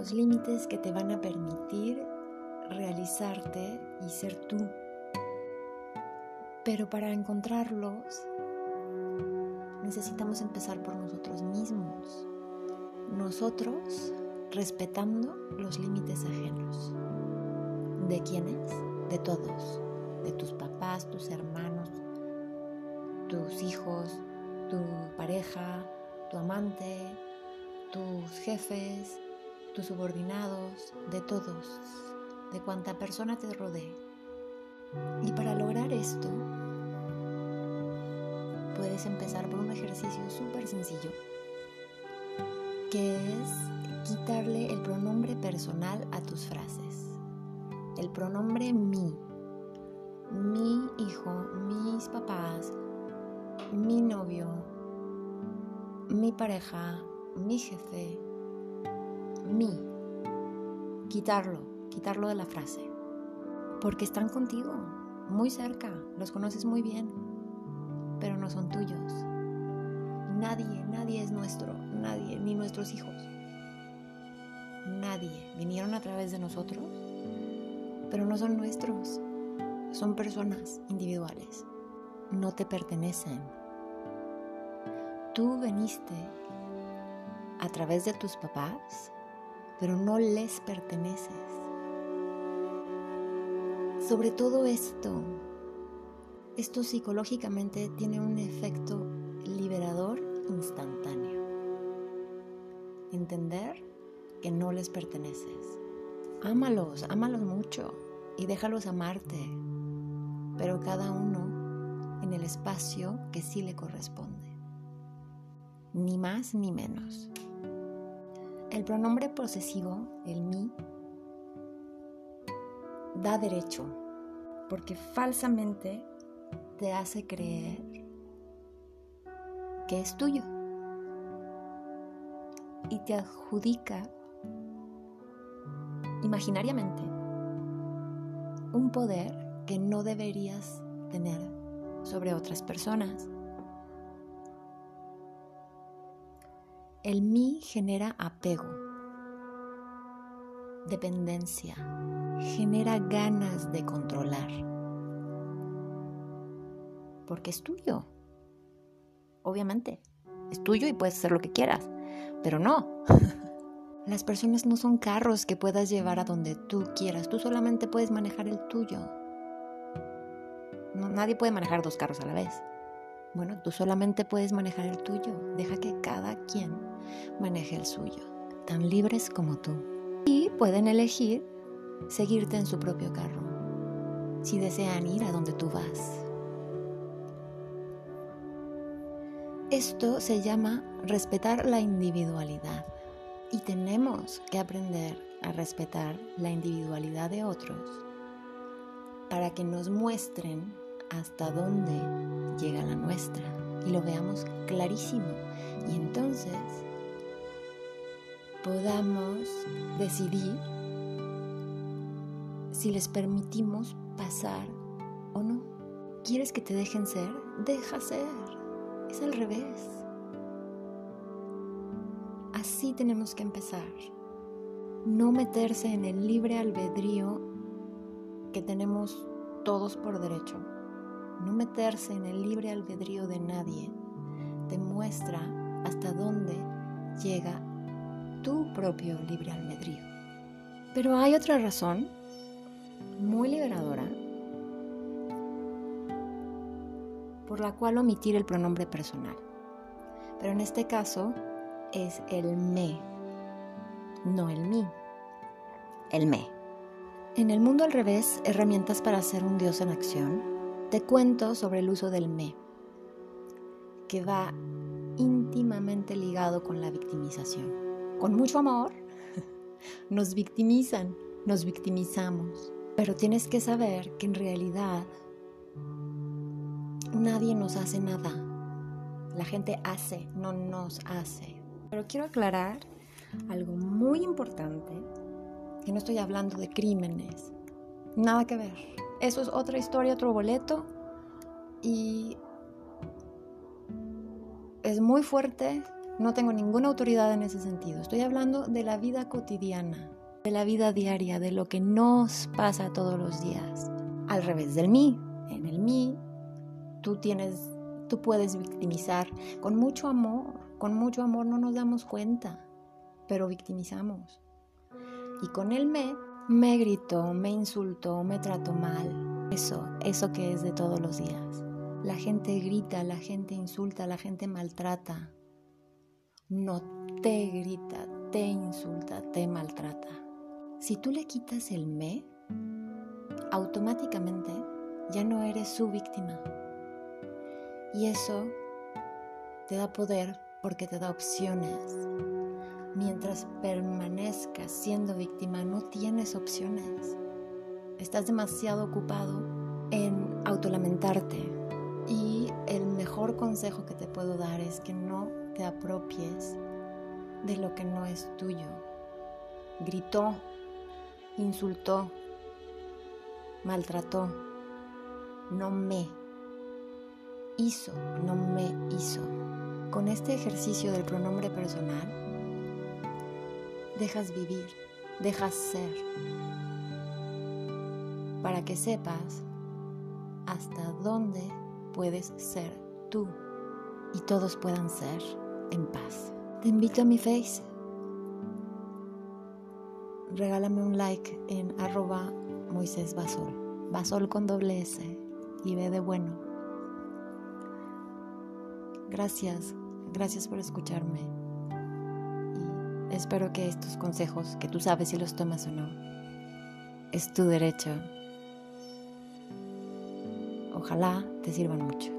los límites que te van a permitir realizarte y ser tú. Pero para encontrarlos necesitamos empezar por nosotros mismos. Nosotros respetando los límites ajenos. ¿De quiénes? De todos. De tus papás, tus hermanos, tus hijos, tu pareja, tu amante, tus jefes, tus subordinados, de todos, de cuanta persona te rodee. Y para lograr esto, puedes empezar por un ejercicio súper sencillo, que es quitarle el pronombre personal a tus frases. El pronombre mi, mi hijo, mis papás, mi novio, mi pareja, mi jefe, Quitarlo, quitarlo de la frase. Porque están contigo, muy cerca, los conoces muy bien, pero no son tuyos. Nadie, nadie es nuestro, nadie, ni nuestros hijos. Nadie. Vinieron a través de nosotros, pero no son nuestros. Son personas individuales. No te pertenecen. Tú veniste a través de tus papás, pero no les perteneces. Sobre todo esto, esto psicológicamente tiene un efecto liberador instantáneo. Entender que no les perteneces. Ámalos, ámalos mucho y déjalos amarte, pero cada uno en el espacio que sí le corresponde. Ni más ni menos. El pronombre posesivo, el mi, da derecho, porque falsamente te hace creer que es tuyo y te adjudica imaginariamente un poder que no deberías tener sobre otras personas. El mí genera apego, dependencia, genera ganas de controlar, porque es tuyo. Obviamente, es tuyo y puedes hacer lo que quieras, pero no. Las personas no son carros que puedas llevar a donde tú quieras, tú solamente puedes manejar el tuyo. nadie puede manejar dos carros a la vez. Bueno, tú solamente puedes manejar el tuyo. Deja que cada quien maneje el suyo, tan libres como tú. Y pueden elegir seguirte en su propio carro, si desean ir a donde tú vas. Esto se llama respetar la individualidad y tenemos que aprender a respetar la individualidad de otros para que nos muestren hasta dónde llega la nuestra y lo veamos clarísimo. Y entonces podamos decidir si les permitimos pasar o no. ¿Quieres que te dejen ser? Deja ser. Es al revés. Así tenemos que empezar. No meterse en el libre albedrío que tenemos todos por derecho. Meterse en el libre albedrío de nadie demuestra hasta dónde llega tu propio libre albedrío. Pero hay otra razón muy liberadora por la cual omitir el pronombre personal. Pero en este caso es el me, no el mí, el me. En el mundo al revés, herramientas para ser un dios en acción, te cuento sobre el uso del me, que va íntimamente ligado con la victimización. Con mucho amor, nos victimizan, nos victimizamos, pero tienes que saber que en realidad nadie nos hace nada. La gente hace, no nos hace. Pero quiero aclarar algo muy importante, que no estoy hablando de crímenes, nada que ver. Eso es otra historia, otro boleto y es muy fuerte, No tengo ninguna autoridad en ese sentido. Estoy hablando de la vida cotidiana, de la vida diaria, de lo que nos pasa todos los días. Al revés del mí. En el mí, tú tienes, tú puedes victimizar con mucho amor. Con mucho amor no nos damos cuenta, pero victimizamos. Y con el me, me gritó, me insultó, me trató mal. Eso, eso que es de todos los días. La gente grita, la gente insulta, la gente maltrata. No te grita, te insulta, te maltrata. Si tú le quitas el me, automáticamente ya no eres su víctima. Y eso te da poder porque te da opciones. Mientras permanezcas siendo víctima, no tienes opciones. Estás demasiado ocupado en autolamentarte. Y el mejor consejo que te puedo dar es que no te apropies de lo que no es tuyo. Gritó, insultó, maltrató, no me hizo, no me hizo. Con este ejercicio del pronombre personal, dejas vivir, dejas ser, para que sepas hasta dónde puedes ser tú y todos puedan ser en paz. Te invito a mi face. Regálame un like en arroba Moisés Basol. Basol con doble S y ve de bueno. Gracias, gracias por escucharme. Espero que estos consejos, que tú sabes si los tomas o no, es tu derecho. Ojalá te sirvan mucho.